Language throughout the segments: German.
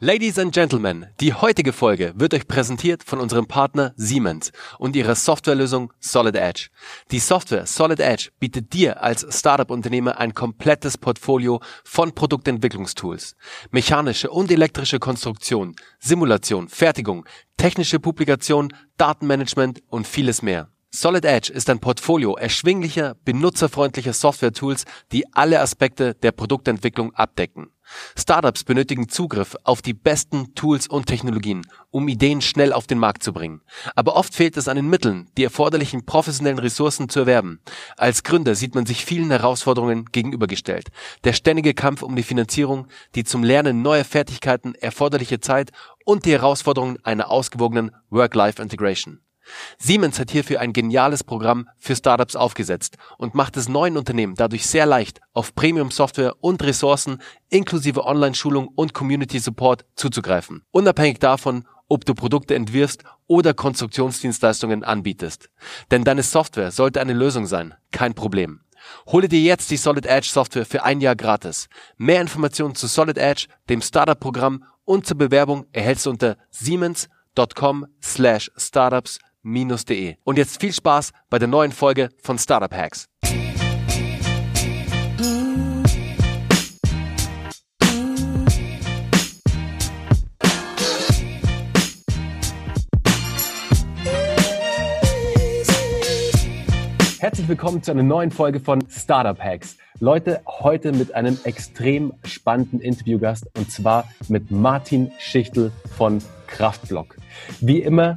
Ladies and Gentlemen, die heutige Folge wird euch präsentiert von unserem Partner Siemens und ihrer Softwarelösung Solid Edge. Die Software Solid Edge bietet dir als Startup-Unternehmer ein komplettes Portfolio von Produktentwicklungstools. Mechanische und elektrische Konstruktion, Simulation, Fertigung, technische Publikation, Datenmanagement und vieles mehr. Solid Edge ist ein Portfolio erschwinglicher, benutzerfreundlicher Software-Tools, die alle Aspekte der Produktentwicklung abdecken. Startups benötigen Zugriff auf die besten Tools und Technologien, um Ideen schnell auf den Markt zu bringen. Aber oft fehlt es an den Mitteln, die erforderlichen professionellen Ressourcen zu erwerben. Als Gründer sieht man sich vielen Herausforderungen gegenübergestellt. Der ständige Kampf um die Finanzierung, die zum Lernen neuer Fertigkeiten erforderliche Zeit und die Herausforderungen einer ausgewogenen Work-Life-Integration. Siemens hat hierfür ein geniales Programm für Startups aufgesetzt und macht es neuen Unternehmen dadurch sehr leicht, auf Premium-Software und Ressourcen inklusive Online-Schulung und Community-Support zuzugreifen. Unabhängig davon, ob du Produkte entwirfst oder Konstruktionsdienstleistungen anbietest. Denn deine Software sollte eine Lösung sein, kein Problem. Hole dir jetzt die Solid Edge Software für ein Jahr gratis. Mehr Informationen zu Solid Edge, dem Startup-Programm und zur Bewerbung erhältst du unter siemens.com slash startups startup-de. Und jetzt viel Spaß bei der neuen Folge von Startup Hacks. Herzlich willkommen zu einer neuen Folge von Startup Hacks. Leute, heute mit einem extrem spannenden Interviewgast und zwar mit Martin Schichtel von Kraftblock. Wie immer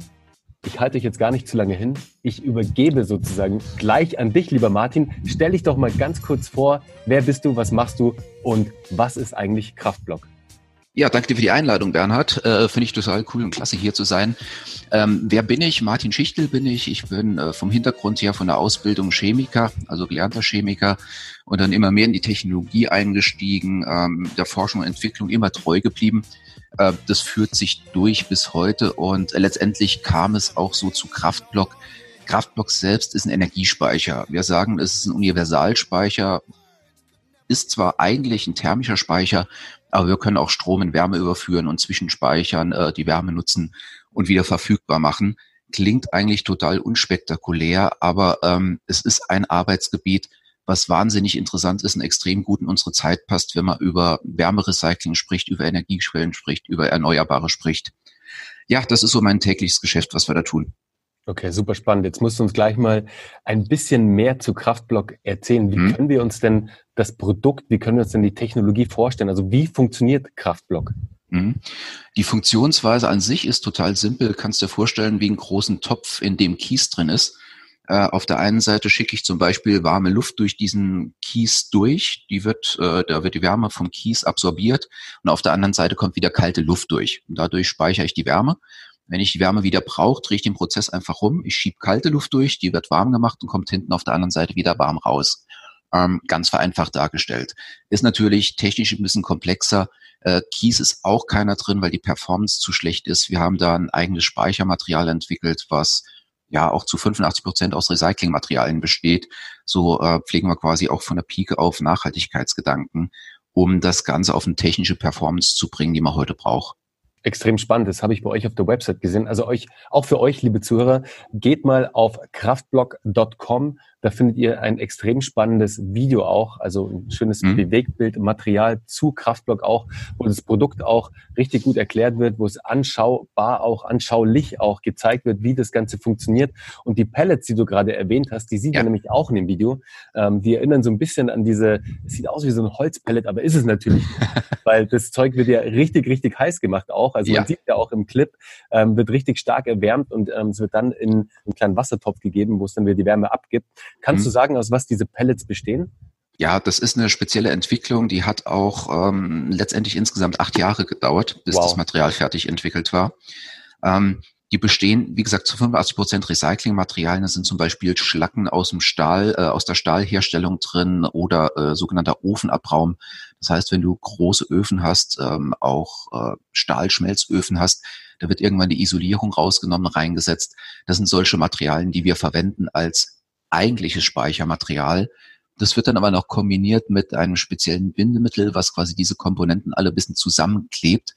ich halte dich jetzt gar nicht zu lange hin. Ich übergebe sozusagen gleich an dich, lieber Martin. Stell dich doch mal ganz kurz vor. Wer bist du? Was machst du? Und was ist eigentlich Kraftblock? Ja, danke dir für die Einladung, Bernhard. Äh, Finde ich total cool und klasse, hier zu sein. Ähm, wer bin ich? Martin Schichtel bin ich. Ich bin äh, vom Hintergrund her von der Ausbildung Chemiker, also gelernter Chemiker und dann immer mehr in die Technologie eingestiegen, ähm, der Forschung und Entwicklung immer treu geblieben. Äh, das führt sich durch bis heute und letztendlich kam es auch so zu Kraftblock. Kraftblock selbst ist ein Energiespeicher. Wir sagen, es ist ein Universalspeicher, ist zwar eigentlich ein thermischer Speicher, aber wir können auch Strom in Wärme überführen und zwischenspeichern, äh, die Wärme nutzen und wieder verfügbar machen. Klingt eigentlich total unspektakulär, aber ähm, es ist ein Arbeitsgebiet, was wahnsinnig interessant ist und extrem gut in unsere Zeit passt, wenn man über Wärmerecycling spricht, über Energiequellen spricht, über Erneuerbare spricht. Ja, das ist so mein tägliches Geschäft, was wir da tun. Okay, super spannend. Jetzt musst du uns gleich mal ein bisschen mehr zu Kraftblock erzählen. Wie hm. können wir uns denn das Produkt, wie können wir uns denn die Technologie vorstellen? Also wie funktioniert Kraftblock? Hm. Die Funktionsweise an sich ist total simpel. Kannst dir vorstellen, wie einen großen Topf, in dem Kies drin ist. Äh, auf der einen Seite schicke ich zum Beispiel warme Luft durch diesen Kies durch. Die wird, äh, da wird die Wärme vom Kies absorbiert. Und auf der anderen Seite kommt wieder kalte Luft durch. Und dadurch speichere ich die Wärme. Wenn ich die Wärme wieder brauche, drehe ich den Prozess einfach rum. Ich schiebe kalte Luft durch, die wird warm gemacht und kommt hinten auf der anderen Seite wieder warm raus. Ähm, ganz vereinfacht dargestellt. Ist natürlich technisch ein bisschen komplexer. Äh, Kies ist auch keiner drin, weil die Performance zu schlecht ist. Wir haben da ein eigenes Speichermaterial entwickelt, was ja auch zu 85 Prozent aus Recyclingmaterialien besteht. So äh, pflegen wir quasi auch von der Pike auf Nachhaltigkeitsgedanken, um das Ganze auf eine technische Performance zu bringen, die man heute braucht extrem spannend. Das habe ich bei euch auf der Website gesehen. Also euch, auch für euch, liebe Zuhörer, geht mal auf kraftblock.com. Da findet ihr ein extrem spannendes Video auch, also ein schönes mhm. Bewegtbildmaterial zu Kraftblock auch, wo das Produkt auch richtig gut erklärt wird, wo es anschaubar auch, anschaulich auch gezeigt wird, wie das Ganze funktioniert. Und die Pellets, die du gerade erwähnt hast, die sieht ja. man nämlich auch in dem Video. Ähm, die erinnern so ein bisschen an diese, es sieht aus wie so ein Holzpellet, aber ist es natürlich nicht, weil das Zeug wird ja richtig, richtig heiß gemacht auch. Also ja. man sieht ja auch im Clip, ähm, wird richtig stark erwärmt und ähm, es wird dann in einen kleinen Wassertopf gegeben, wo es dann wieder die Wärme abgibt. Kannst mhm. du sagen, aus was diese Pellets bestehen? Ja, das ist eine spezielle Entwicklung, die hat auch ähm, letztendlich insgesamt acht Jahre gedauert, bis wow. das Material fertig entwickelt war. Ähm, die bestehen, wie gesagt, zu 85 Prozent Recyclingmaterialien. Da sind zum Beispiel Schlacken aus dem Stahl, äh, aus der Stahlherstellung drin oder äh, sogenannter Ofenabraum. Das heißt, wenn du große Öfen hast, ähm, auch äh, Stahlschmelzöfen hast, da wird irgendwann die Isolierung rausgenommen, reingesetzt. Das sind solche Materialien, die wir verwenden als eigentliches Speichermaterial. Das wird dann aber noch kombiniert mit einem speziellen Bindemittel, was quasi diese Komponenten alle ein bisschen zusammenklebt.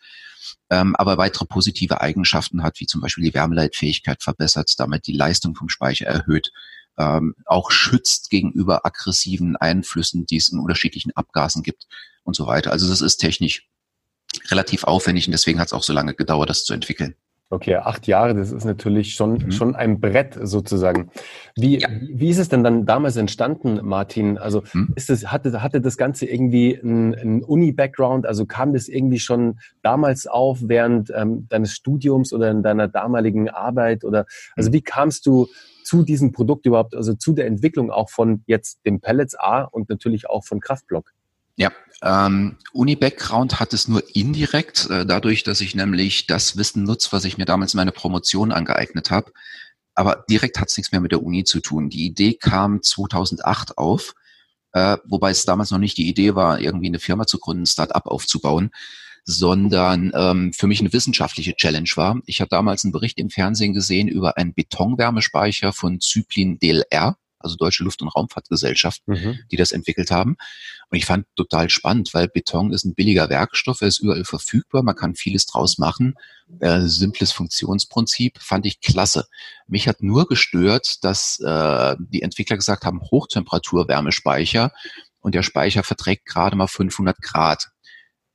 ähm, aber weitere positive Eigenschaften hat, wie zum Beispiel die Wärmeleitfähigkeit verbessert, damit die Leistung vom Speicher erhöht, ähm, auch schützt gegenüber aggressiven Einflüssen, die es in unterschiedlichen Abgasen gibt und so weiter. Also das ist technisch relativ aufwendig und deswegen hat es auch so lange gedauert, das zu entwickeln. Okay, acht Jahre, das ist natürlich schon, mhm. schon ein Brett sozusagen. Wie, ja. wie ist es denn dann damals entstanden, Martin? Also mhm. ist es, hatte, hatte das Ganze irgendwie einen Uni-Background? Also kam das irgendwie schon damals auf während ähm, deines Studiums oder in deiner damaligen Arbeit? Oder also mhm. wie kamst du zu diesem Produkt überhaupt, also zu der Entwicklung auch von jetzt dem Pellets A und natürlich auch von Kraftblock? Ja, ähm, Uni-Background hat es nur indirekt, äh, dadurch, dass ich nämlich das Wissen nutze, was ich mir damals in meiner Promotion angeeignet habe. Aber direkt hat es nichts mehr mit der Uni zu tun. Die Idee kam 2008 auf, äh, wobei es damals noch nicht die Idee war, irgendwie eine Firma zu gründen, ein Start-up aufzubauen, sondern ähm, für mich eine wissenschaftliche Challenge war. Ich habe damals einen Bericht im Fernsehen gesehen über einen Betonwärmespeicher von Zyplin DLR also Deutsche Luft- und Raumfahrtgesellschaft, mhm. die das entwickelt haben. Und ich fand total spannend, weil Beton ist ein billiger Werkstoff, er ist überall verfügbar, man kann vieles draus machen. Äh, simples Funktionsprinzip fand ich klasse. Mich hat nur gestört, dass äh, die Entwickler gesagt haben, Hochtemperatur-Wärmespeicher und der Speicher verträgt gerade mal 500 Grad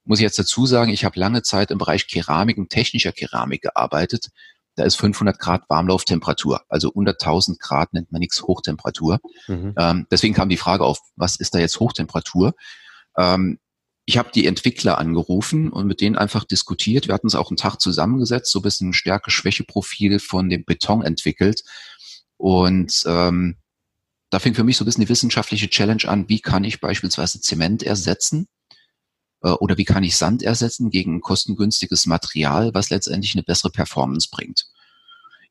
muss ich jetzt dazu sagen, ich habe lange Zeit im Bereich Keramik und technischer Keramik gearbeitet da ist 500 Grad Warmlauftemperatur. Also unter 1000 Grad nennt man nichts Hochtemperatur. Mhm. Ähm, deswegen kam die Frage auf, was ist da jetzt Hochtemperatur? Ähm, ich habe die Entwickler angerufen und mit denen einfach diskutiert. Wir hatten uns auch einen Tag zusammengesetzt, so ein bisschen Stärke-Schwäche-Profil von dem Beton entwickelt. Und ähm, da fing für mich so ein bisschen die wissenschaftliche Challenge an, wie kann ich beispielsweise Zement ersetzen? Äh, oder wie kann ich Sand ersetzen gegen kostengünstiges Material, was letztendlich eine bessere Performance bringt.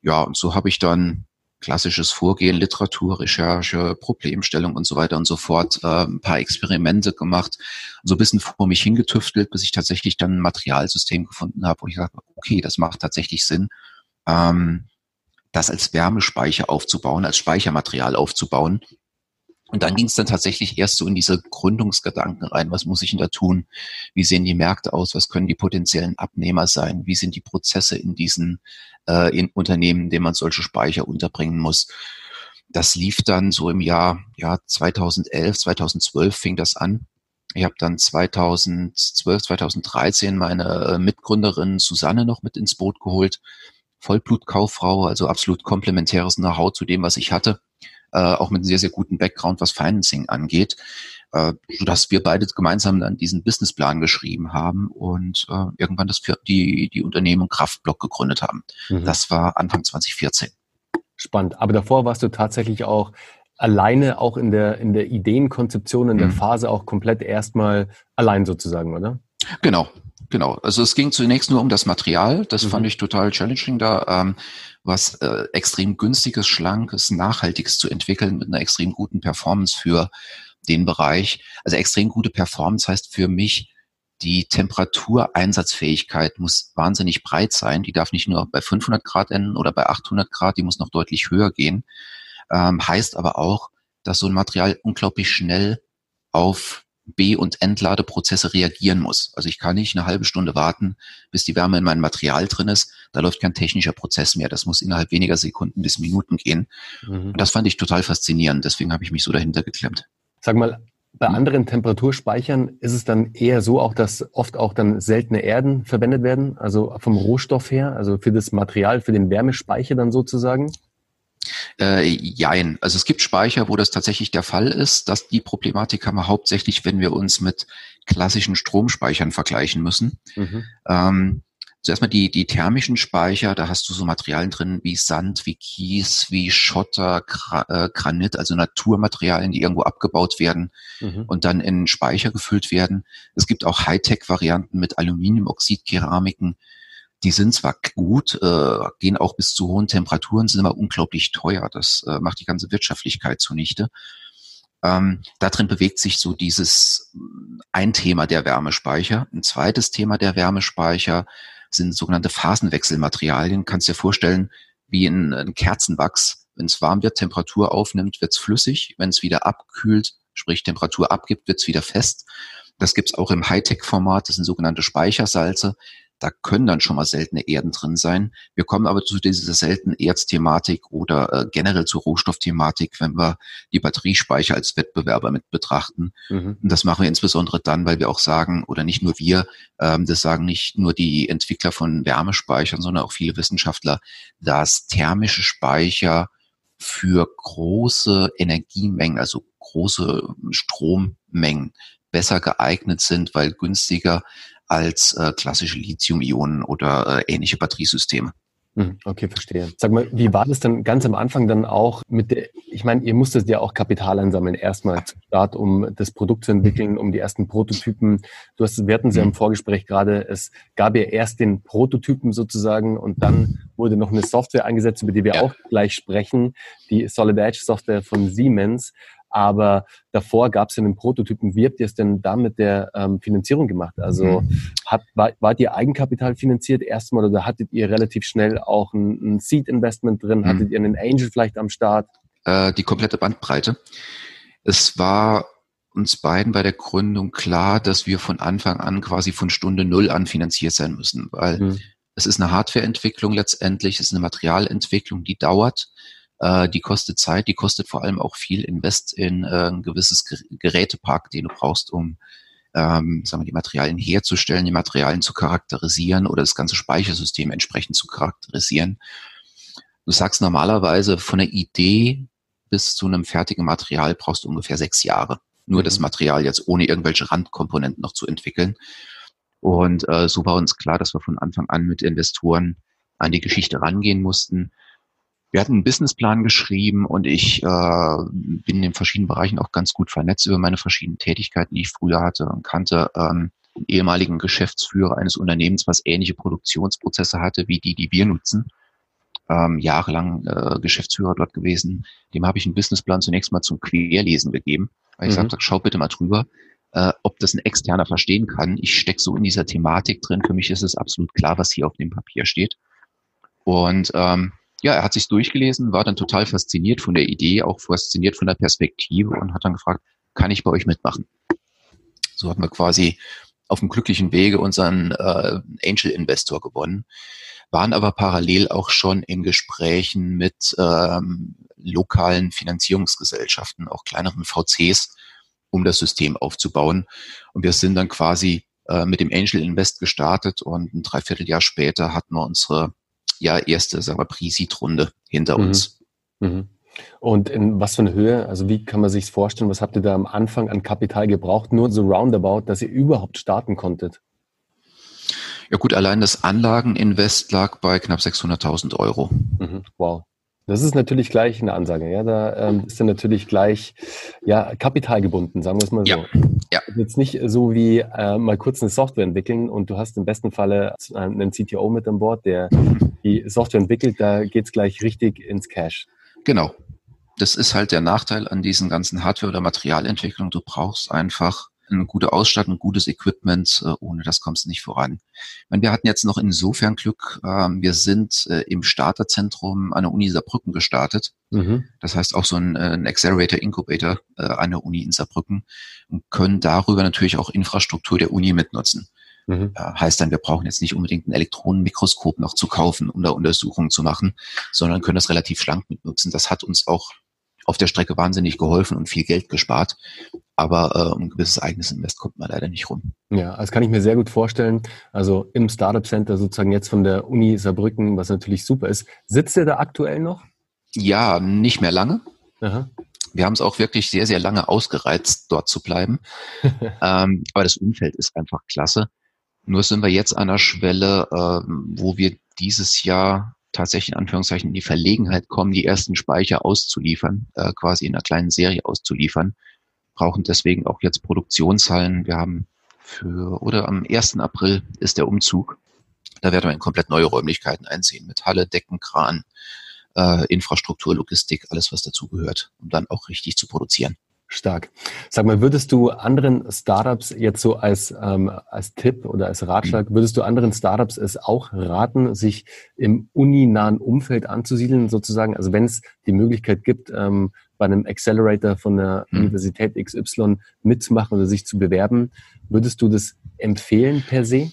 Ja, und so habe ich dann klassisches Vorgehen, Literatur, Recherche, Problemstellung und so weiter und so fort, äh, ein paar Experimente gemacht, so ein bisschen vor mich hingetüftelt, bis ich tatsächlich dann ein Materialsystem gefunden habe, wo ich sage, okay, das macht tatsächlich Sinn, ähm, das als Wärmespeicher aufzubauen, als Speichermaterial aufzubauen und dann ging es dann tatsächlich erst so in diese Gründungsgedanken rein. Was muss ich denn da tun? Wie sehen die Märkte aus? Was können die potenziellen Abnehmer sein? Wie sind die Prozesse in diesen äh, in Unternehmen, in denen man solche Speicher unterbringen muss? Das lief dann so im Jahr ja, 2011, 2012 fing das an. Ich habe dann 2012, 2013 meine äh, Mitgründerin Susanne noch mit ins Boot geholt. Vollblutkauffrau, also absolut komplementäres Know-how zu dem, was ich hatte äh, auch mit einem sehr, sehr guten Background, was Financing angeht, äh, sodass wir beide gemeinsam dann diesen Businessplan geschrieben haben und äh, irgendwann das für die, die Unternehmung Kraftblock gegründet haben. Mhm. Das war Anfang 2014. Spannend. Aber davor warst du tatsächlich auch alleine auch in der, in der Ideenkonzeption, in der mhm. Phase auch komplett erstmal allein sozusagen, oder? Genau, genau. Also es ging zunächst nur um das Material. Das mhm. fand ich total challenging da. Ähm, was äh, extrem günstiges, schlankes, nachhaltiges zu entwickeln mit einer extrem guten Performance für den Bereich. Also extrem gute Performance heißt für mich, die Temperatureinsatzfähigkeit muss wahnsinnig breit sein. Die darf nicht nur bei 500 Grad enden oder bei 800 Grad, die muss noch deutlich höher gehen. Ähm, heißt aber auch, dass so ein Material unglaublich schnell auf B- und Entladeprozesse reagieren muss. Also ich kann nicht eine halbe Stunde warten, bis die Wärme in meinem Material drin ist. Da läuft kein technischer Prozess mehr. Das muss innerhalb weniger Sekunden bis Minuten gehen. Mhm. Und das fand ich total faszinierend. Deswegen habe ich mich so dahinter geklemmt. Sag mal, bei anderen Temperaturspeichern ist es dann eher so auch, dass oft auch dann seltene Erden verwendet werden, also vom Rohstoff her, also für das Material, für den Wärmespeicher dann sozusagen? Äh, jein. Also es gibt Speicher, wo das tatsächlich der Fall ist. Dass die Problematik haben wir hauptsächlich, wenn wir uns mit klassischen Stromspeichern vergleichen müssen. Mhm. Ähm, Zuerst mal die, die thermischen Speicher, da hast du so Materialien drin wie Sand, wie Kies, wie Schotter, Gra äh, Granit, also Naturmaterialien, die irgendwo abgebaut werden mhm. und dann in Speicher gefüllt werden. Es gibt auch Hightech-Varianten mit Aluminiumoxid-Keramiken, die sind zwar gut, äh, gehen auch bis zu hohen Temperaturen, sind aber unglaublich teuer. Das äh, macht die ganze Wirtschaftlichkeit zunichte. Ähm, da drin bewegt sich so dieses äh, ein Thema der Wärmespeicher. Ein zweites Thema der Wärmespeicher sind sogenannte Phasenwechselmaterialien. Kannst dir vorstellen, wie ein, ein Kerzenwachs. Wenn es warm wird, Temperatur aufnimmt, wird es flüssig. Wenn es wieder abkühlt, sprich Temperatur abgibt, wird es wieder fest. Das gibt's auch im Hightech-Format. Das sind sogenannte Speichersalze Da können dann schon mal seltene Erden drin sein. Wir kommen aber zu dieser seltenen Erzthematik oder äh, generell zur Rohstoffthematik, wenn wir die Batteriespeicher als Wettbewerber mit betrachten. Mhm. Und das machen wir insbesondere dann, weil wir auch sagen, oder nicht nur wir, ähm, das sagen nicht nur die Entwickler von Wärmespeichern, sondern auch viele Wissenschaftler, dass thermische Speicher für große Energiemengen, also große Strommengen besser geeignet sind, weil günstiger als äh, klassische Lithium-Ionen oder äh, ähnliche Batteriesysteme. Hm, okay, verstehe. Sag mal, wie war das dann ganz am Anfang dann auch mit der, ich meine, ihr musstet ja auch Kapital einsammeln, erstmal zum Start, um das Produkt zu entwickeln, um die ersten Prototypen. Du hast, wir hatten sie ja im mhm. Vorgespräch gerade, es gab ja erst den Prototypen sozusagen und dann wurde noch eine Software eingesetzt, über die wir ja. auch gleich sprechen, die Solid Edge Software von Siemens. Aber davor gab es ja einen Prototypen. Wie habt ihr es denn da mit der ähm, Finanzierung gemacht? Also mhm. hat, war, wart ihr Eigenkapital finanziert erstmal oder hattet ihr relativ schnell auch ein, ein Seed-Investment drin? Mhm. Hattet ihr einen Angel vielleicht am Start? Äh, die komplette Bandbreite. Es war uns beiden bei der Gründung klar, dass wir von Anfang an quasi von Stunde Null an finanziert sein müssen, weil mhm. es ist eine Hardwareentwicklung letztendlich, es ist eine Materialentwicklung, die dauert. Äh, die kostet Zeit, die kostet vor allem auch viel Invest in äh, ein gewisses Gerätepark, den du brauchst, um ähm, sagen wir, die Materialien herzustellen, die Materialien zu charakterisieren oder das ganze Speichersystem entsprechend zu charakterisieren. Du sagst normalerweise von der Idee bis zu einem fertigen Material brauchst du ungefähr sechs Jahre. Nur mhm. das Material jetzt ohne irgendwelche Randkomponenten noch zu entwickeln. Und äh, so war uns klar, dass wir von Anfang an mit Investoren an die Geschichte rangehen mussten wir hatten einen Businessplan geschrieben und ich äh, bin in den verschiedenen Bereichen auch ganz gut vernetzt über meine verschiedenen Tätigkeiten, die ich früher hatte und kannte ähm, ehemaligen Geschäftsführer eines Unternehmens, was ähnliche Produktionsprozesse hatte wie die, die wir nutzen. Ähm, jahrelang äh, Geschäftsführer dort gewesen. Dem habe ich einen Businessplan zunächst mal zum Querlesen gegeben. Ich mhm. sagte, schau bitte mal drüber, äh, ob das ein Externer verstehen kann. Ich stecke so in dieser Thematik drin. Für mich ist es absolut klar, was hier auf dem Papier steht. Und ähm, ja, er hat sich durchgelesen, war dann total fasziniert von der Idee, auch fasziniert von der Perspektive und hat dann gefragt, kann ich bei euch mitmachen? So hatten wir quasi auf dem glücklichen Wege unseren äh, Angel Investor gewonnen, waren aber parallel auch schon in Gesprächen mit ähm, lokalen Finanzierungsgesellschaften, auch kleineren VCs, um das System aufzubauen. Und wir sind dann quasi äh, mit dem Angel Invest gestartet und ein Dreivierteljahr später hatten wir unsere ja erste, sagen wir, Pre-Seed-Runde hinter mhm. uns. Mhm. Und in was für eine Höhe, also wie kann man sich vorstellen, was habt ihr da am Anfang an Kapital gebraucht, nur so roundabout, dass ihr überhaupt starten konntet? Ja gut, allein das Anlageninvest lag bei knapp 600.000 Euro. Mhm. Wow. Das ist natürlich gleich eine Ansage. Ja, da ähm, ist dann natürlich gleich ja kapitalgebunden, sagen wir es mal so. Ja. ja. Jetzt nicht so wie äh, mal kurz eine Software entwickeln und du hast im besten Falle einen CTO mit an Bord, der die Software entwickelt. Da geht's gleich richtig ins Cash. Genau. Das ist halt der Nachteil an diesen ganzen Hardware- oder Materialentwicklungen. Du brauchst einfach eine gute Ausstattung, gutes Equipment, äh, ohne das kommst du nicht voran. Meine, wir hatten jetzt noch insofern Glück, ähm, wir sind äh, im Starterzentrum an der Uni Saarbrücken gestartet. Mhm. Das heißt auch so ein, äh, ein Accelerator Incubator an der Uni in Saarbrücken und können darüber natürlich auch Infrastruktur der Uni mitnutzen. Mhm. heißt dann, wir brauchen jetzt nicht unbedingt ein Elektronenmikroskop noch zu kaufen, um da Untersuchungen zu machen, sondern können das relativ schlank mitnutzen. Das hat uns auch auf der Strecke wahnsinnig geholfen und viel Geld gespart. Aber äh, um ein gewisses eigenes Invest kommt man leider nicht rum. Ja, das kann ich mir sehr gut vorstellen. Also im Startup Center sozusagen jetzt von der Uni Saarbrücken, was natürlich super ist. Sitzt ihr da aktuell noch? Ja, nicht mehr lange. Aha. Wir haben es auch wirklich sehr, sehr lange ausgereizt, dort zu bleiben. ähm, aber das Umfeld ist einfach klasse. Nur sind wir jetzt an der Schwelle, äh, wo wir dieses Jahr tatsächlich in Anführungszeichen in die Verlegenheit kommen, die ersten Speicher auszuliefern, äh, quasi in einer kleinen Serie auszuliefern, brauchen deswegen auch jetzt Produktionshallen. Wir haben für, oder am 1. April ist der Umzug. Da werden wir in komplett neue Räumlichkeiten einziehen mit Halle, Decken, Kran, äh, Infrastruktur, Logistik, alles was dazugehört, um dann auch richtig zu produzieren. Stark. Sag mal, würdest du anderen Startups jetzt so als, ähm, als Tipp oder als Ratschlag, mhm. würdest du anderen Startups es auch raten, sich im uninahen Umfeld anzusiedeln, sozusagen? Also wenn es die Möglichkeit gibt, ähm, bei einem Accelerator von der mhm. Universität XY mitzumachen oder sich zu bewerben, würdest du das empfehlen per se?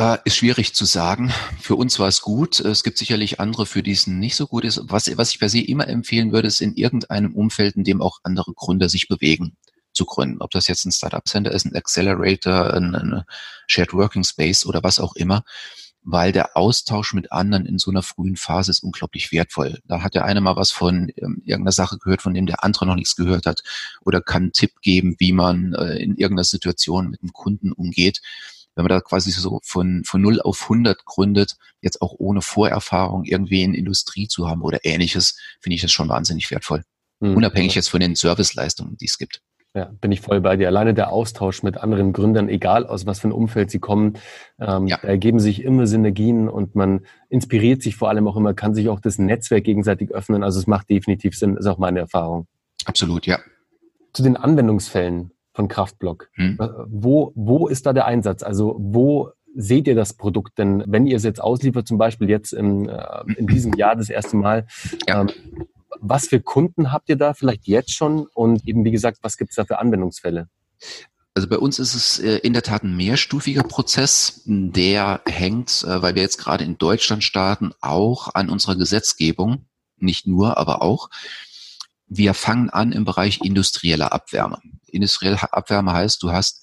Äh, ist schwierig zu sagen. Für uns war es gut. Es gibt sicherlich andere, für die es nicht so gut ist. Was, was ich per se immer empfehlen würde, ist in irgendeinem Umfeld, in dem auch andere Gründer sich bewegen, zu gründen. Ob das jetzt ein Startup Center ist, ein Accelerator, ein, ein Shared Working Space oder was auch immer weil der Austausch mit anderen in so einer frühen Phase ist unglaublich wertvoll. Da hat der eine mal was von ähm, irgendeiner Sache gehört, von dem der andere noch nichts gehört hat oder kann einen Tipp geben, wie man äh, in irgendeiner Situation mit einem Kunden umgeht. Wenn man da quasi so von, von 0 auf 100 gründet, jetzt auch ohne Vorerfahrung irgendwie in Industrie zu haben oder ähnliches, finde ich das schon wahnsinnig wertvoll. Mhm. Unabhängig jetzt von den Serviceleistungen, die es gibt. Ja, bin ich voll bei dir. Alleine der Austausch mit anderen Gründern, egal aus was für ein Umfeld sie kommen, ähm, ja. da ergeben sich immer Synergien und man inspiriert sich vor allem auch immer, kann sich auch das Netzwerk gegenseitig öffnen. Also es macht definitiv Sinn, ist auch meine Erfahrung. Absolut, ja. Zu den Anwendungsfällen von Kraftblock. Hm. Äh, wo, wo ist da der Einsatz? Also wo seht ihr das Produkt denn, wenn ihr es jetzt ausliefert, zum Beispiel jetzt in, äh, in diesem Jahr das erste Mal? Ja. Ähm, was für Kunden habt ihr da vielleicht jetzt schon und eben wie gesagt, was gibt es da für Anwendungsfälle? Also bei uns ist es äh, in der Tat ein mehrstufiger Prozess, der hängt, äh, weil wir jetzt gerade in Deutschland starten, auch an unserer Gesetzgebung, nicht nur, aber auch. Wir fangen an im Bereich industrieller Abwärme. Industrielle Abwärme heißt, du hast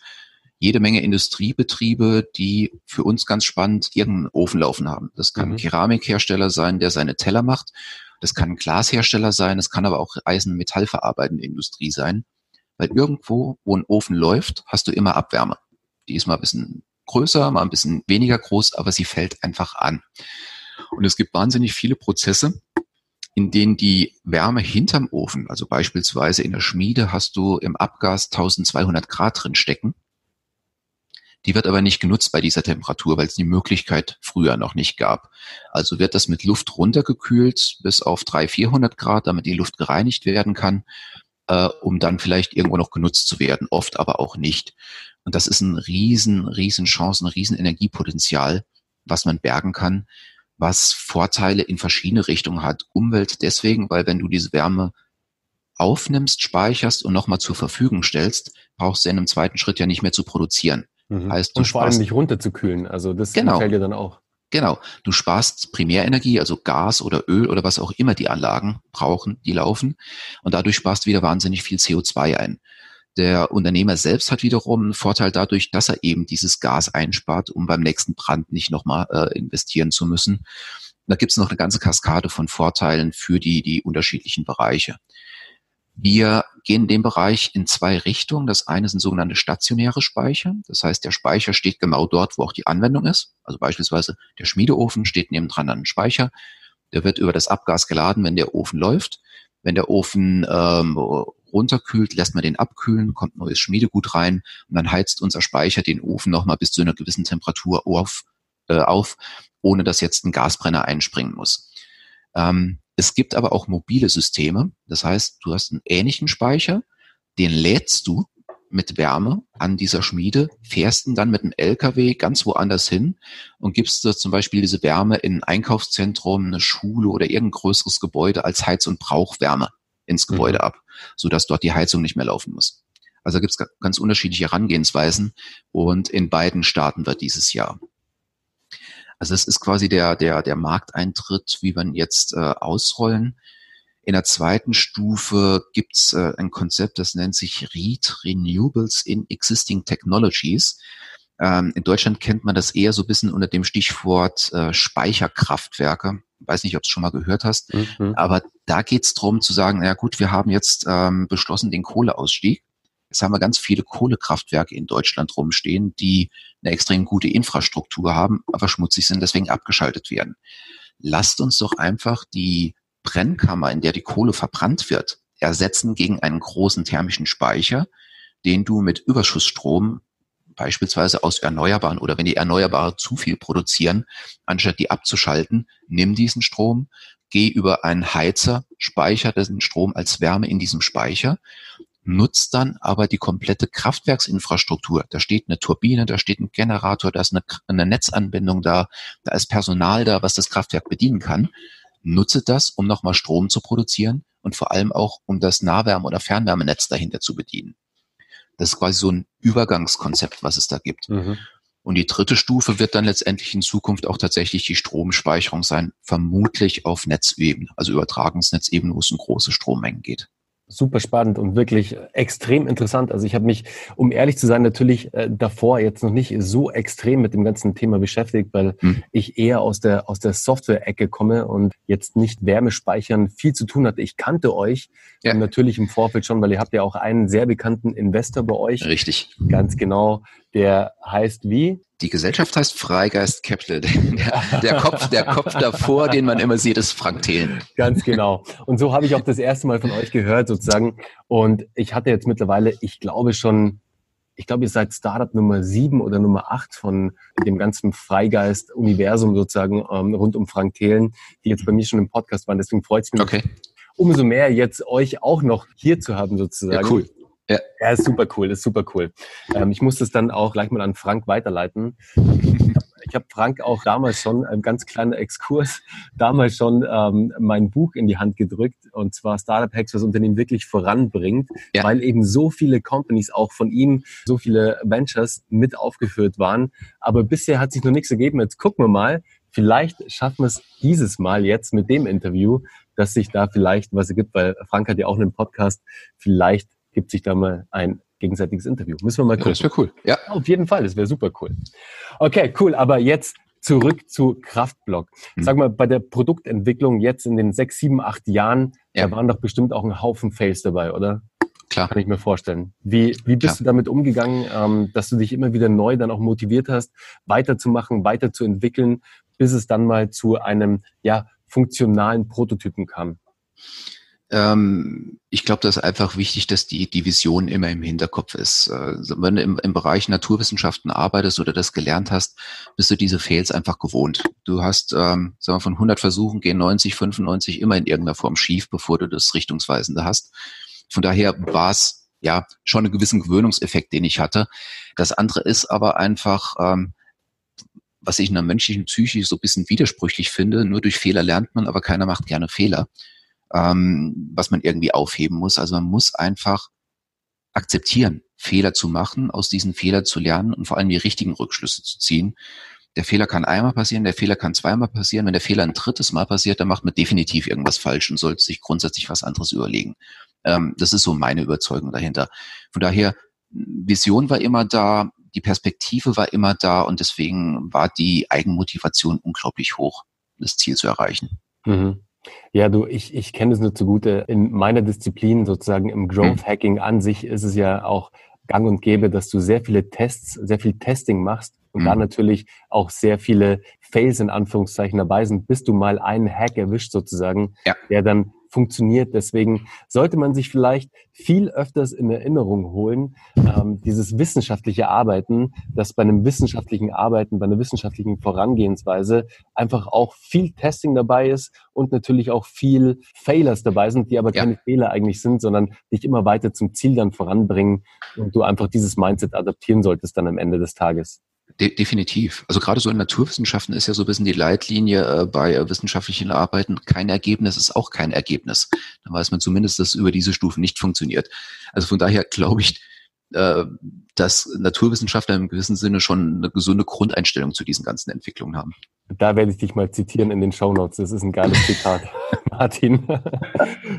jede Menge Industriebetriebe, die für uns ganz spannend irgendeinen Ofen laufen haben. Das kann mhm. ein Keramikhersteller sein, der seine Teller macht. Das kann ein Glashersteller sein, es kann aber auch Eisen-Metallverarbeitende Industrie sein. Weil irgendwo, wo ein Ofen läuft, hast du immer Abwärme. Die ist mal ein bisschen größer, mal ein bisschen weniger groß, aber sie fällt einfach an. Und es gibt wahnsinnig viele Prozesse, in denen die Wärme hinterm Ofen, also beispielsweise in der Schmiede hast du im Abgas 1200 Grad drin stecken. Die wird aber nicht genutzt bei dieser Temperatur, weil es die Möglichkeit früher noch nicht gab. Also wird das mit Luft runtergekühlt bis auf 300, 400 Grad, damit die Luft gereinigt werden kann, äh, um dann vielleicht irgendwo noch genutzt zu werden, oft aber auch nicht. Und das ist ein riesen, riesen Chance, ein riesen Energiepotenzial, was man bergen kann, was Vorteile in verschiedene Richtungen hat. Umwelt deswegen, weil wenn du diese Wärme aufnimmst, speicherst und nochmal zur Verfügung stellst, brauchst du in einem zweiten Schritt ja nicht mehr zu produzieren. Mhm. Heißt, du und vor allem nicht runterzukühlen. Also das genau. fällt dir dann auch. Genau. Du sparst Primärenergie, also Gas oder Öl oder was auch immer die Anlagen brauchen, die laufen. Und dadurch sparst du wieder wahnsinnig viel CO2 ein. Der Unternehmer selbst hat wiederum einen Vorteil dadurch, dass er eben dieses Gas einspart, um beim nächsten Brand nicht nochmal äh, investieren zu müssen. da gibt es noch eine ganze Kaskade von Vorteilen für die, die unterschiedlichen Bereiche. Wir gehen in dem Bereich in zwei Richtungen. Das eine sind sogenannte stationäre Speicher. Das heißt, der Speicher steht genau dort, wo auch die Anwendung ist. Also beispielsweise der Schmiedeofen steht nebendran an einem Speicher. Der wird über das Abgas geladen, wenn der Ofen läuft. Wenn der Ofen ähm, runterkühlt, lässt man den abkühlen, kommt neues Schmiedegut rein und dann heizt unser Speicher den Ofen nochmal bis zu einer gewissen Temperatur auf, äh, auf ohne dass jetzt ein Gasbrenner einspringen muss. Ähm, es gibt aber auch mobile Systeme. Das heißt, du hast einen ähnlichen Speicher, den lädst du mit Wärme an dieser Schmiede, fährst ihn dann mit einem LKW ganz woanders hin und gibst du zum Beispiel diese Wärme in ein Einkaufszentrum, eine Schule oder irgendein größeres Gebäude als Heiz- und Brauchwärme ins Gebäude mhm. ab, sodass dort die Heizung nicht mehr laufen muss. Also gibt es ganz unterschiedliche Herangehensweisen und in beiden starten wir dieses Jahr. Also es ist quasi der, der, der Markteintritt, wie wir jetzt äh, ausrollen. In der zweiten Stufe gibt's äh, ein Konzept, das nennt sich REIT, Renewables in Existing Technologies. Ähm, in Deutschland kennt man das eher so ein bisschen unter dem Stichwort äh, Speicherkraftwerke. Ich weiß nicht, ob du es schon mal gehört hast, mhm. aber da geht's drum zu sagen, na gut, wir haben jetzt ähm, beschlossen den Kohleausstieg Jetzt haben wir ganz viele Kohlekraftwerke in Deutschland rumstehen, die eine extrem gute Infrastruktur haben, aber schmutzig sind, deswegen abgeschaltet werden. Lasst uns doch einfach die Brennkammer, in der die Kohle verbrannt wird, ersetzen gegen einen großen thermischen Speicher, den du mit Überschussstrom beispielsweise aus Erneuerbaren oder wenn die Erneuerbare zu viel produzieren, anstatt die abzuschalten, nimm diesen Strom, geh über einen Heizer, speicher den Strom als Wärme in diesem Speicher nutzt dann aber die komplette Kraftwerksinfrastruktur. Da steht eine Turbine, da steht ein Generator, da ist eine, eine Netzanbindung da, da ist Personal da, was das Kraftwerk bedienen kann. Nutze das, um nochmal Strom zu produzieren und vor allem auch, um das Nahwärme- oder Fernwärmenetz dahinter zu bedienen. Das ist quasi so ein Übergangskonzept, was es da gibt. Mhm. Und die dritte Stufe wird dann letztendlich in Zukunft auch tatsächlich die Stromspeicherung sein, vermutlich auf Netzebene, also Übertragungsnetzebene, wo es um große Strommengen geht super spannend und wirklich extrem interessant. Also ich habe mich, um ehrlich zu sein, natürlich äh, davor jetzt noch nicht so extrem mit dem ganzen Thema beschäftigt, weil hm. ich eher aus der aus der Software-Ecke komme und jetzt nicht Wärmespeichern viel zu tun hatte. Ich kannte euch ja. natürlich im Vorfeld schon, weil ihr habt ja auch einen sehr bekannten Investor bei euch. Richtig. Ganz genau. Der heißt wie? Die Gesellschaft heißt Freigeist Capital. Der, der, Kopf, der Kopf davor, den man immer sieht, ist Frank Thelen. Ganz genau. Und so habe ich auch das erste Mal von euch gehört sozusagen. Und ich hatte jetzt mittlerweile, ich glaube schon, ich glaube, ihr seid Startup Nummer sieben oder Nummer acht von dem ganzen Freigeist-Universum sozusagen ähm, rund um Frank Thelen, die jetzt bei mir schon im Podcast waren. Deswegen freut es mich okay. umso mehr, jetzt euch auch noch hier zu haben sozusagen. Ja, cool. Ja. ja, ist super cool, ist super cool. Ähm, ich muss das dann auch gleich mal an Frank weiterleiten. Ich habe Frank auch damals schon, ein ganz kleiner Exkurs, damals schon ähm, mein Buch in die Hand gedrückt und zwar Startup Hacks, was Unternehmen wirklich voranbringt, ja. weil eben so viele Companies auch von ihm, so viele Ventures mit aufgeführt waren. Aber bisher hat sich noch nichts ergeben. Jetzt gucken wir mal. Vielleicht schaffen wir es dieses Mal jetzt mit dem Interview, dass sich da vielleicht was ergibt, weil Frank hat ja auch einen Podcast. Vielleicht gibt sich da mal ein gegenseitiges Interview. Müssen wir mal gucken. Ja, das wäre cool. Ja. Auf jeden Fall, das wäre super cool. Okay, cool. Aber jetzt zurück zu Kraftblock. Hm. Sag mal, bei der Produktentwicklung jetzt in den sechs, sieben, acht Jahren, ja. da waren doch bestimmt auch ein Haufen Fails dabei, oder? Klar. Kann ich mir vorstellen. Wie, wie bist Klar. du damit umgegangen, ähm, dass du dich immer wieder neu dann auch motiviert hast, weiterzumachen, weiterzuentwickeln, bis es dann mal zu einem, ja, funktionalen Prototypen kam? Ähm, ich glaube, das ist einfach wichtig, dass die, die Vision immer im Hinterkopf ist. Äh, wenn du im, im Bereich Naturwissenschaften arbeitest oder das gelernt hast, bist du diese Fails einfach gewohnt. Du hast, ähm, sagen wir, von 100 Versuchen gehen 90, 95 immer in irgendeiner Form schief, bevor du das Richtungsweisende hast. Von daher war es ja schon einen gewissen Gewöhnungseffekt, den ich hatte. Das andere ist aber einfach, ähm, was ich in der menschlichen Psyche so ein bisschen widersprüchlich finde, nur durch Fehler lernt man, aber keiner macht gerne Fehler ähm, was man irgendwie aufheben muss. Also man muss einfach akzeptieren, Fehler zu machen, aus diesen Fehlern zu lernen und vor allem die richtigen Rückschlüsse zu ziehen. Der Fehler kann einmal passieren, der Fehler kann zweimal passieren. Wenn der Fehler ein drittes Mal passiert, dann macht man definitiv irgendwas falsch und sollte sich grundsätzlich was anderes überlegen. Ähm, das ist so meine Überzeugung dahinter. Von daher, Vision war immer da, die Perspektive war immer da und deswegen war die Eigenmotivation unglaublich hoch, das Ziel zu erreichen. Mhm. Ja, du, ich, ich kenne es nur zugute. In meiner Disziplin, sozusagen im Growth hm. Hacking an sich, ist es ja auch gang und gäbe, dass du sehr viele Tests, sehr viel Testing machst und mhm. da natürlich auch sehr viele Fails in Anführungszeichen dabei sind, bis du mal einen Hack erwischt sozusagen, ja. der dann funktioniert. Deswegen sollte man sich vielleicht viel öfters in Erinnerung holen, ähm, dieses wissenschaftliche Arbeiten, dass bei einem wissenschaftlichen Arbeiten, bei einer wissenschaftlichen Vorangehensweise einfach auch viel Testing dabei ist und natürlich auch viel Failers dabei sind, die aber ja. keine Fehler eigentlich sind, sondern dich immer weiter zum Ziel dann voranbringen und du einfach dieses Mindset adaptieren solltest dann am Ende des Tages. De definitiv. Also gerade so in Naturwissenschaften ist ja so ein bisschen die Leitlinie äh, bei äh, wissenschaftlichen Arbeiten, kein Ergebnis ist auch kein Ergebnis. Dann weiß man zumindest, dass über diese Stufen nicht funktioniert. Also von daher glaube ich, äh, dass Naturwissenschaftler im gewissen Sinne schon eine gesunde Grundeinstellung zu diesen ganzen Entwicklungen haben. Da werde ich dich mal zitieren in den Show Notes. Das ist ein geiles Zitat, Martin.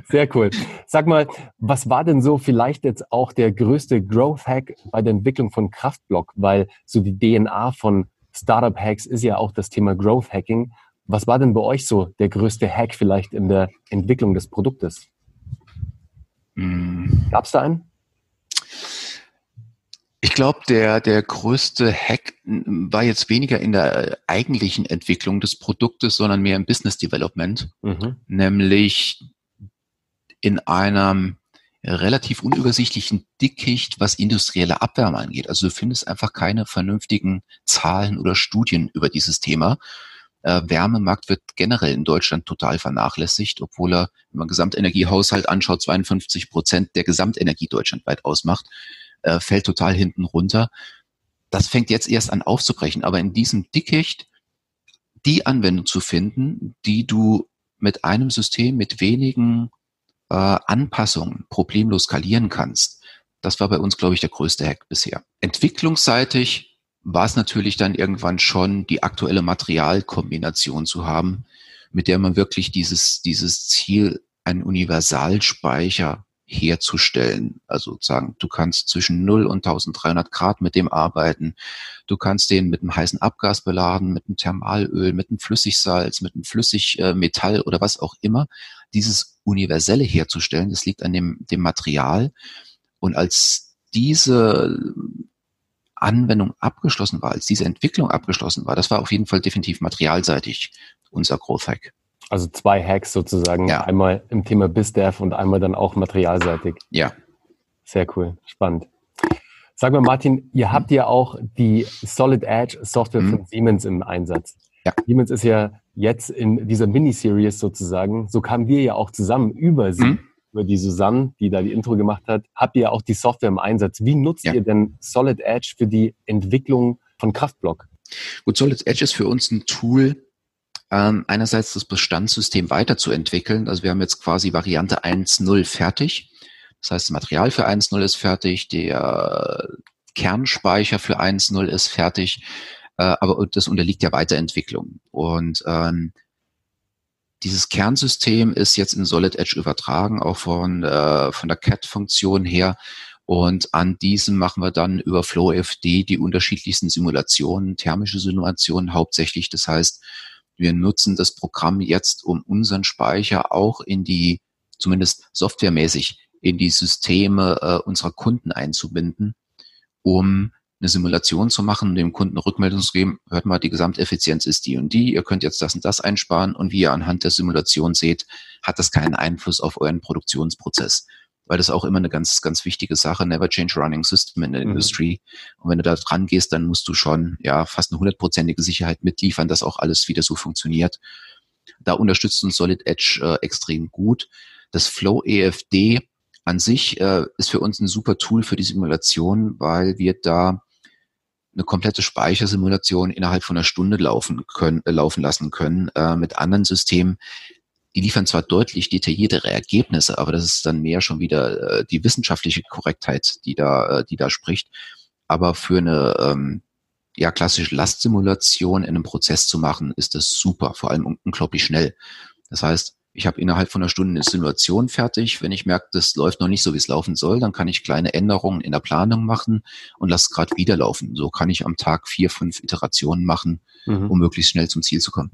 Sehr cool. Sag mal, was war denn so vielleicht jetzt auch der größte Growth Hack bei der Entwicklung von Kraftblock? Weil so die DNA von Startup Hacks ist ja auch das Thema Growth Hacking. Was war denn bei euch so der größte Hack vielleicht in der Entwicklung des Produktes? Mm. Gab es da einen? Ich glaube, der, der größte Hack war jetzt weniger in der eigentlichen Entwicklung des Produktes, sondern mehr im Business Development, mhm. nämlich in einem relativ unübersichtlichen Dickicht, was industrielle Abwärme angeht. Also du findest einfach keine vernünftigen Zahlen oder Studien über dieses Thema. Äh, Wärmemarkt wird generell in Deutschland total vernachlässigt, obwohl er, wenn man Gesamtenergiehaushalt anschaut, 52 Prozent der Gesamtenergie deutschlandweit ausmacht äh, fällt total hinten runter. Das fängt jetzt erst an aufzubrechen, aber in diesem Dickicht die Anwendung zu finden, die du mit einem System mit wenigen äh, Anpassungen problemlos skalieren kannst, das war bei uns, glaube ich, der größte Hack bisher. Entwicklungsseitig war es natürlich dann irgendwann schon die aktuelle Materialkombination zu haben, mit der man wirklich dieses, dieses Ziel, einen Universalspeicher herzustellen. Also sozusagen, du kannst zwischen 0 und 1300 Grad mit dem arbeiten. Du kannst den mit einem heißen Abgas beladen, mit einem Thermalöl, mit einem Flüssigsalz, mit einem Flüssigmetall oder was auch immer. Dieses Universelle herzustellen, das liegt an dem, dem Material. Und als diese Anwendung abgeschlossen war, als diese Entwicklung abgeschlossen war, das war auf jeden Fall definitiv materialseitig unser Growth Hack. Also zwei Hacks sozusagen, ja. einmal im Thema BizDev und einmal dann auch materialseitig. Ja. Sehr cool, spannend. Sag mal, Martin, ihr habt ja auch die Solid Edge Software mhm. von Siemens im Einsatz. Ja. Siemens ist ja jetzt in dieser Miniseries sozusagen, so kamen wir ja auch zusammen über sie, mhm. über die Susanne, die da die Intro gemacht hat, habt ihr ja auch die Software im Einsatz. Wie nutzt ja. ihr denn Solid Edge für die Entwicklung von Kraftblock? Gut, Solid Edge ist für uns ein Tool, ähm, einerseits das Bestandssystem weiterzuentwickeln. Also wir haben jetzt quasi Variante 1.0 fertig. Das heißt, das Material für 1.0 ist fertig, der Kernspeicher für 1.0 ist fertig, äh, aber das unterliegt ja Weiterentwicklung. Und ähm, dieses Kernsystem ist jetzt in Solid Edge übertragen, auch von, äh, von der CAT-Funktion her. Und an diesem machen wir dann über FlowFD die unterschiedlichsten Simulationen, thermische Simulationen hauptsächlich. Das heißt, wir nutzen das Programm jetzt, um unseren Speicher auch in die, zumindest softwaremäßig, in die Systeme äh, unserer Kunden einzubinden, um eine Simulation zu machen dem Kunden Rückmeldung zu geben, hört mal, die Gesamteffizienz ist die und die, ihr könnt jetzt das und das einsparen und wie ihr anhand der Simulation seht, hat das keinen Einfluss auf euren Produktionsprozess weil das auch immer eine ganz, ganz wichtige Sache, never change running system in der mhm. Industry. Und wenn du da dran gehst, dann musst du schon, ja, fast eine hundertprozentige Sicherheit mitliefern, dass auch alles wieder so funktioniert. Da unterstützt uns Solid Edge äh, extrem gut. Das Flow EFD an sich äh, ist für uns ein super Tool für die Simulation, weil wir da eine komplette Speichersimulation innerhalb von einer Stunde laufen können, äh, laufen lassen können. Äh, mit anderen Systemen die liefern zwar deutlich detailliertere Ergebnisse, aber das ist dann mehr schon wieder äh, die wissenschaftliche Korrektheit, die da, äh, die da spricht. Aber für eine ähm, ja, klassische Lastsimulation in einem Prozess zu machen, ist das super, vor allem unglaublich schnell. Das heißt, ich habe innerhalb von einer Stunde eine Simulation fertig. Wenn ich merke, das läuft noch nicht so, wie es laufen soll, dann kann ich kleine Änderungen in der Planung machen und lasse es gerade wieder laufen. So kann ich am Tag vier, fünf Iterationen machen, mhm. um möglichst schnell zum Ziel zu kommen.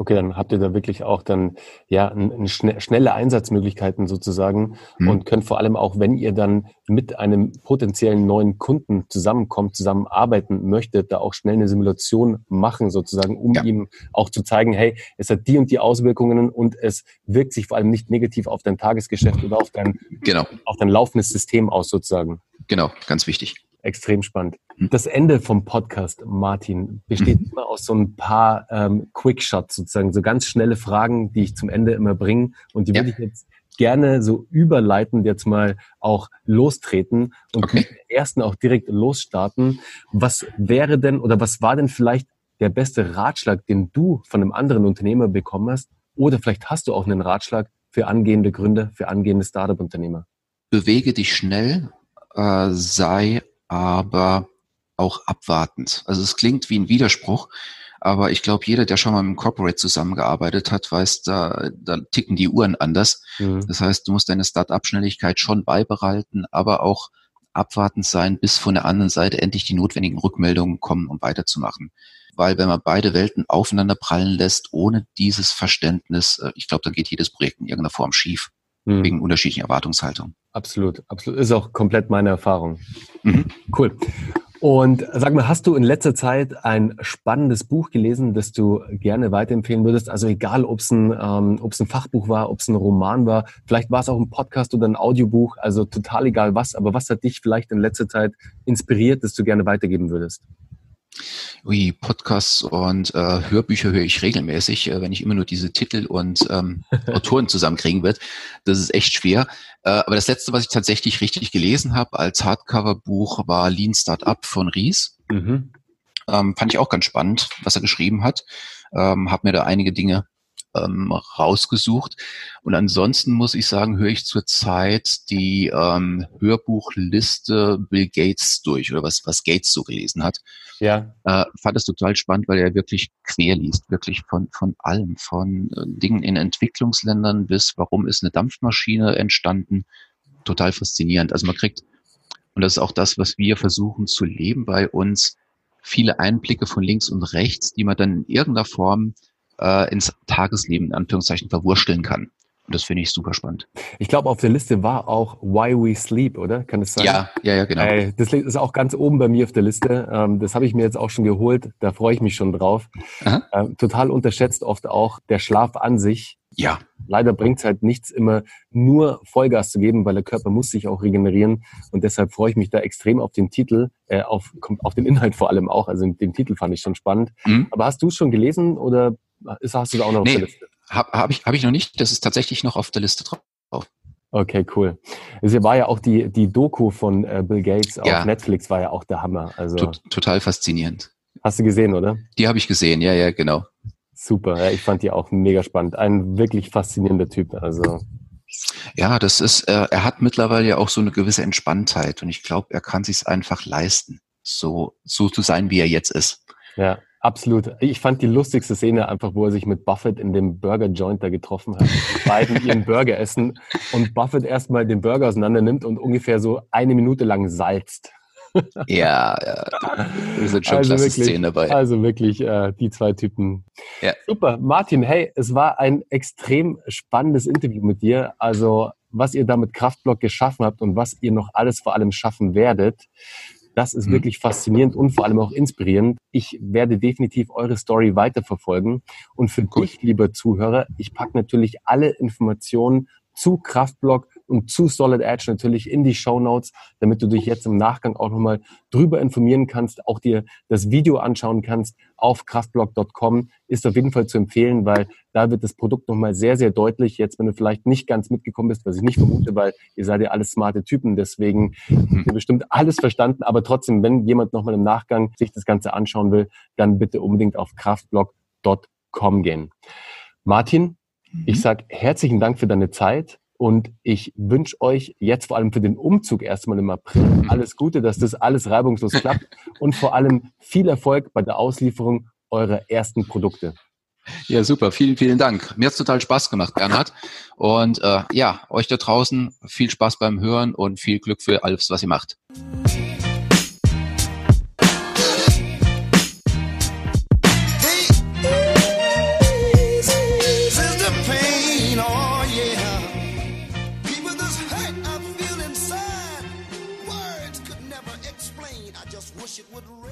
Okay, dann habt ihr da wirklich auch dann ja schne schnelle Einsatzmöglichkeiten sozusagen mhm. und könnt vor allem auch, wenn ihr dann mit einem potenziellen neuen Kunden zusammenkommt, zusammenarbeiten möchtet, da auch schnell eine Simulation machen sozusagen, um ja. ihm auch zu zeigen, hey, es hat die und die Auswirkungen und es wirkt sich vor allem nicht negativ auf dein Tagesgeschäft oder auf dein, genau. auf dein laufendes System aus sozusagen. Genau, ganz wichtig. Extrem spannend. Hm. Das Ende vom Podcast, Martin, besteht mhm. immer aus so ein paar ähm, Quickshots sozusagen, so ganz schnelle Fragen, die ich zum Ende immer bringe. Und die ja. würde ich jetzt gerne so überleitend jetzt mal auch lostreten und okay. mit der ersten auch direkt losstarten. Was wäre denn oder was war denn vielleicht der beste Ratschlag, den du von einem anderen Unternehmer bekommen hast? Oder vielleicht hast du auch einen Ratschlag für angehende Gründer, für angehende Startup-Unternehmer? Bewege dich schnell, äh, sei aber auch abwartend. Also es klingt wie ein Widerspruch, aber ich glaube, jeder, der schon mal mit einem Corporate zusammengearbeitet hat, weiß, da, da ticken die Uhren anders. Mhm. Das heißt, du musst deine Start-up-Schnelligkeit schon beibehalten, aber auch abwartend sein, bis von der anderen Seite endlich die notwendigen Rückmeldungen kommen, um weiterzumachen. Weil wenn man beide Welten aufeinander prallen lässt, ohne dieses Verständnis, äh, ich glaube, dann geht jedes Projekt in irgendeiner Form schief, mhm. wegen unterschiedlichen Erwartungshaltungen. Absolut, absolut. Ist auch komplett meine Erfahrung. Mhm. Cool. Und sag mal, hast du in letzter Zeit ein spannendes Buch gelesen, das du gerne weiterempfehlen würdest? Also egal, ob es ein, ähm, ob's ein Fachbuch war, ob es ein Roman war, vielleicht war es auch ein Podcast oder ein Audiobuch, also total egal was, aber was hat dich vielleicht in letzter Zeit inspiriert, das du gerne weitergeben würdest? Ui, Podcasts und äh, Hörbücher höre ich regelmäßig, äh, wenn ich immer nur diese Titel und ähm, Autoren zusammenkriegen wird. Das ist echt schwer. Äh, aber das letzte, was ich tatsächlich richtig gelesen habe als Hardcover-Buch, war Lean Startup von Ries. Mhm. Ähm, fand ich auch ganz spannend, was er geschrieben hat. Ähm, hab mir da einige Dinge ähm, rausgesucht. Und ansonsten muss ich sagen, höre ich zurzeit die ähm, Hörbuchliste Bill Gates durch oder was, was Gates so gelesen hat. Ja. Äh, fand es total spannend, weil er wirklich quer liest, wirklich von, von allem, von äh, Dingen in Entwicklungsländern bis warum ist eine Dampfmaschine entstanden. Total faszinierend. Also man kriegt, und das ist auch das, was wir versuchen zu leben bei uns, viele Einblicke von links und rechts, die man dann in irgendeiner Form äh, ins Tagesleben in Anführungszeichen verwursteln kann. Und das finde ich super spannend. Ich glaube, auf der Liste war auch Why We Sleep, oder? Kann es sein? Ja, ja, ja, genau. Äh, das ist auch ganz oben bei mir auf der Liste. Ähm, das habe ich mir jetzt auch schon geholt. Da freue ich mich schon drauf. Ähm, total unterschätzt oft auch der Schlaf an sich. Ja. Leider bringt es halt nichts, immer nur Vollgas zu geben, weil der Körper muss sich auch regenerieren. Und deshalb freue ich mich da extrem auf den Titel, äh, auf, auf den Inhalt vor allem auch. Also den Titel fand ich schon spannend. Mhm. Aber hast du es schon gelesen oder ist, hast du da auch noch nee, auf der Liste? Habe hab ich, hab ich noch nicht. Das ist tatsächlich noch auf der Liste drauf. Okay, cool. Es war ja auch die, die Doku von äh, Bill Gates ja. auf Netflix, war ja auch der Hammer. Also, total faszinierend. Hast du gesehen, oder? Die habe ich gesehen, ja, ja, genau. Super, ja, ich fand die auch mega spannend. Ein wirklich faszinierender Typ. Also. Ja, das ist, äh, er hat mittlerweile ja auch so eine gewisse Entspanntheit und ich glaube, er kann sich einfach leisten, so, so zu sein, wie er jetzt ist. Ja, Absolut. Ich fand die lustigste Szene einfach, wo er sich mit Buffett in dem Burger Joint da getroffen hat. Die beiden ihren Burger essen und Buffett erstmal den Burger auseinander nimmt und ungefähr so eine Minute lang salzt. Ja, ja. Wir sind schon also klasse wirklich, Szenen dabei. Also wirklich äh, die zwei Typen. Ja. Super. Martin, hey, es war ein extrem spannendes Interview mit dir. Also was ihr da mit Kraftblock geschaffen habt und was ihr noch alles vor allem schaffen werdet. Das ist mhm. wirklich faszinierend und vor allem auch inspirierend. Ich werde definitiv eure Story weiterverfolgen. Und für Gut. dich, lieber Zuhörer, ich packe natürlich alle Informationen zu Kraftblock und zu Solid Edge natürlich in die Show Notes, damit du dich jetzt im Nachgang auch nochmal drüber informieren kannst, auch dir das Video anschauen kannst auf kraftblock.com. Ist auf jeden Fall zu empfehlen, weil da wird das Produkt nochmal sehr, sehr deutlich. Jetzt, wenn du vielleicht nicht ganz mitgekommen bist, was ich nicht vermute, weil ihr seid ja alles smarte Typen, deswegen habt ihr bestimmt alles verstanden. Aber trotzdem, wenn jemand nochmal im Nachgang sich das Ganze anschauen will, dann bitte unbedingt auf kraftblock.com gehen. Martin, ich mhm. sage herzlichen Dank für deine Zeit. Und ich wünsche euch jetzt vor allem für den Umzug erstmal im April mhm. alles Gute, dass das alles reibungslos klappt und vor allem viel Erfolg bei der Auslieferung eurer ersten Produkte. Ja, super. Vielen, vielen Dank. Mir hat's total Spaß gemacht, Bernhard. Und äh, ja, euch da draußen viel Spaß beim Hören und viel Glück für alles, was ihr macht. would.